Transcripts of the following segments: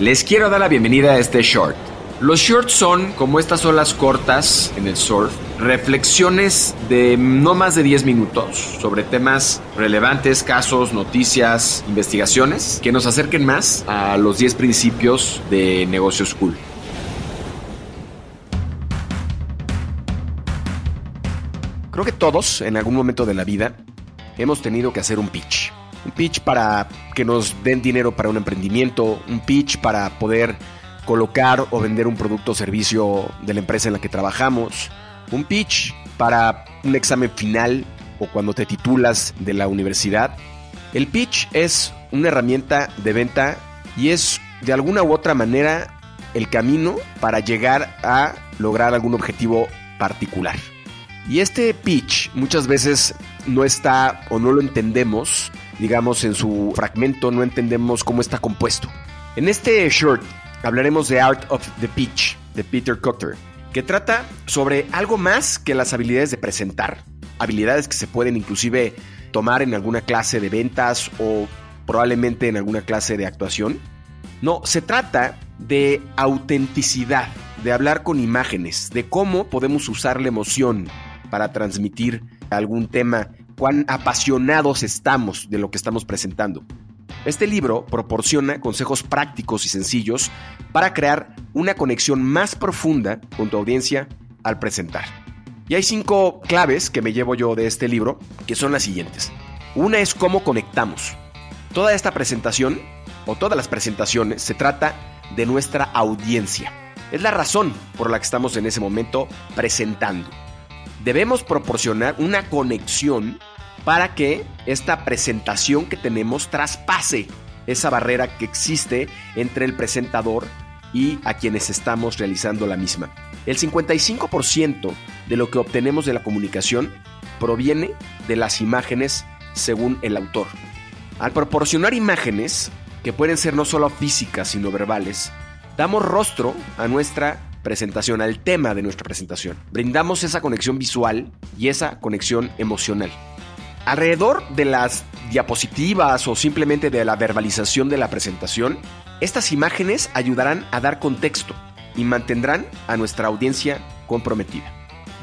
Les quiero dar la bienvenida a este short. Los shorts son, como estas olas cortas en el surf, reflexiones de no más de 10 minutos sobre temas relevantes, casos, noticias, investigaciones, que nos acerquen más a los 10 principios de negocios cool. Creo que todos, en algún momento de la vida, hemos tenido que hacer un pitch un pitch para que nos den dinero para un emprendimiento, un pitch para poder colocar o vender un producto o servicio de la empresa en la que trabajamos, un pitch para un examen final o cuando te titulas de la universidad. El pitch es una herramienta de venta y es de alguna u otra manera el camino para llegar a lograr algún objetivo particular. Y este pitch muchas veces no está o no lo entendemos digamos, en su fragmento, no entendemos cómo está compuesto. En este short hablaremos de Art of the Pitch de Peter Cutter, que trata sobre algo más que las habilidades de presentar, habilidades que se pueden inclusive tomar en alguna clase de ventas o probablemente en alguna clase de actuación. No, se trata de autenticidad, de hablar con imágenes, de cómo podemos usar la emoción para transmitir algún tema cuán apasionados estamos de lo que estamos presentando. Este libro proporciona consejos prácticos y sencillos para crear una conexión más profunda con tu audiencia al presentar. Y hay cinco claves que me llevo yo de este libro, que son las siguientes. Una es cómo conectamos. Toda esta presentación, o todas las presentaciones, se trata de nuestra audiencia. Es la razón por la que estamos en ese momento presentando debemos proporcionar una conexión para que esta presentación que tenemos traspase esa barrera que existe entre el presentador y a quienes estamos realizando la misma. El 55% de lo que obtenemos de la comunicación proviene de las imágenes según el autor. Al proporcionar imágenes, que pueden ser no solo físicas, sino verbales, damos rostro a nuestra presentación, al tema de nuestra presentación. Brindamos esa conexión visual y esa conexión emocional. Alrededor de las diapositivas o simplemente de la verbalización de la presentación, estas imágenes ayudarán a dar contexto y mantendrán a nuestra audiencia comprometida.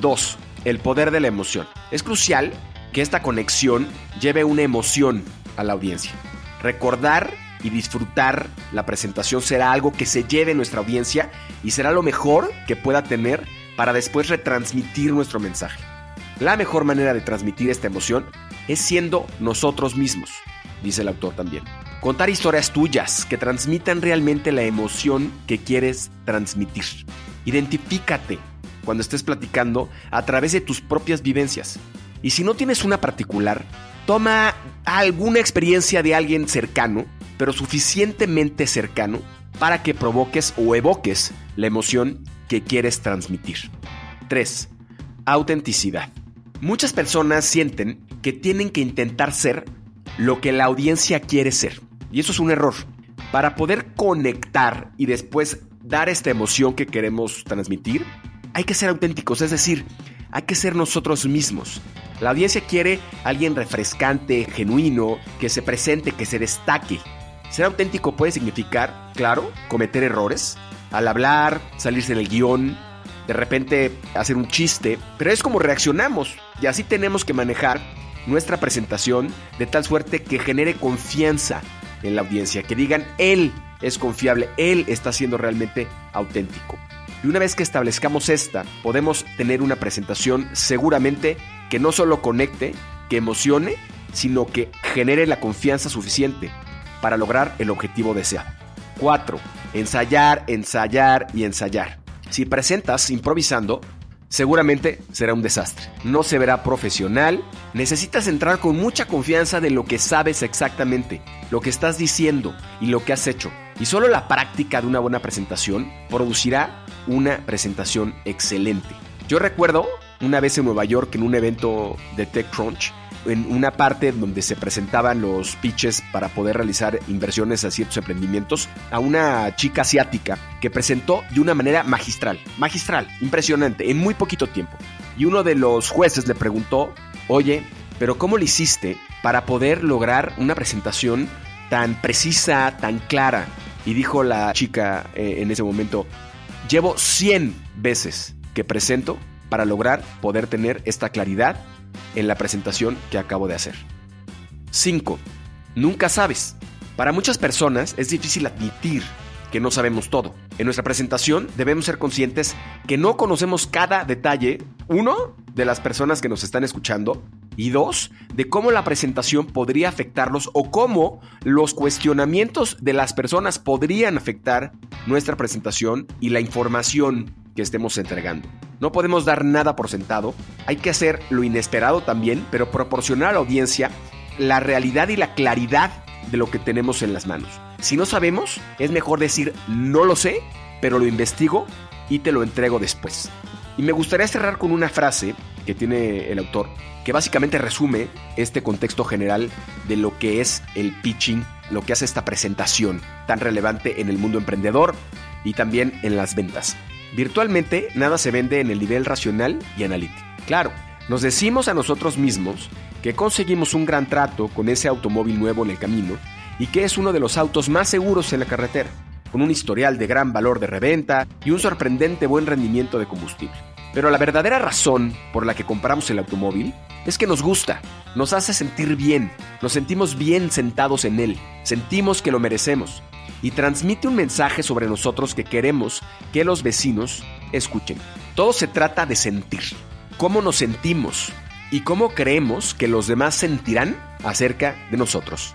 2. El poder de la emoción. Es crucial que esta conexión lleve una emoción a la audiencia. Recordar y disfrutar la presentación será algo que se lleve nuestra audiencia y será lo mejor que pueda tener para después retransmitir nuestro mensaje. La mejor manera de transmitir esta emoción es siendo nosotros mismos, dice el autor también. Contar historias tuyas que transmitan realmente la emoción que quieres transmitir. Identifícate cuando estés platicando a través de tus propias vivencias. Y si no tienes una particular, toma alguna experiencia de alguien cercano pero suficientemente cercano para que provoques o evoques la emoción que quieres transmitir. 3. Autenticidad. Muchas personas sienten que tienen que intentar ser lo que la audiencia quiere ser. Y eso es un error. Para poder conectar y después dar esta emoción que queremos transmitir, hay que ser auténticos, es decir, hay que ser nosotros mismos. La audiencia quiere alguien refrescante, genuino, que se presente, que se destaque, ser auténtico puede significar, claro, cometer errores. Al hablar, salirse del guion, de repente hacer un chiste, pero es como reaccionamos y así tenemos que manejar nuestra presentación de tal suerte que genere confianza en la audiencia, que digan, él es confiable, él está siendo realmente auténtico. Y una vez que establezcamos esta, podemos tener una presentación seguramente que no solo conecte, que emocione, sino que genere la confianza suficiente para lograr el objetivo deseado. 4. Ensayar, ensayar y ensayar. Si presentas improvisando, seguramente será un desastre. No se verá profesional. Necesitas entrar con mucha confianza de lo que sabes exactamente, lo que estás diciendo y lo que has hecho. Y solo la práctica de una buena presentación producirá una presentación excelente. Yo recuerdo una vez en Nueva York en un evento de TechCrunch, en una parte donde se presentaban los pitches para poder realizar inversiones a ciertos emprendimientos, a una chica asiática que presentó de una manera magistral, magistral, impresionante, en muy poquito tiempo. Y uno de los jueces le preguntó, oye, pero ¿cómo le hiciste para poder lograr una presentación tan precisa, tan clara? Y dijo la chica eh, en ese momento, llevo 100 veces que presento para lograr poder tener esta claridad en la presentación que acabo de hacer. 5. Nunca sabes. Para muchas personas es difícil admitir que no sabemos todo. En nuestra presentación debemos ser conscientes que no conocemos cada detalle, uno, de las personas que nos están escuchando, y dos, de cómo la presentación podría afectarlos o cómo los cuestionamientos de las personas podrían afectar nuestra presentación y la información que estemos entregando. No podemos dar nada por sentado, hay que hacer lo inesperado también, pero proporcionar a la audiencia la realidad y la claridad de lo que tenemos en las manos. Si no sabemos, es mejor decir no lo sé, pero lo investigo y te lo entrego después. Y me gustaría cerrar con una frase que tiene el autor, que básicamente resume este contexto general de lo que es el pitching, lo que hace esta presentación tan relevante en el mundo emprendedor y también en las ventas. Virtualmente nada se vende en el nivel racional y analítico. Claro, nos decimos a nosotros mismos que conseguimos un gran trato con ese automóvil nuevo en el camino y que es uno de los autos más seguros en la carretera, con un historial de gran valor de reventa y un sorprendente buen rendimiento de combustible. Pero la verdadera razón por la que compramos el automóvil es que nos gusta, nos hace sentir bien, nos sentimos bien sentados en él, sentimos que lo merecemos y transmite un mensaje sobre nosotros que queremos que los vecinos escuchen. Todo se trata de sentir, cómo nos sentimos y cómo creemos que los demás sentirán acerca de nosotros.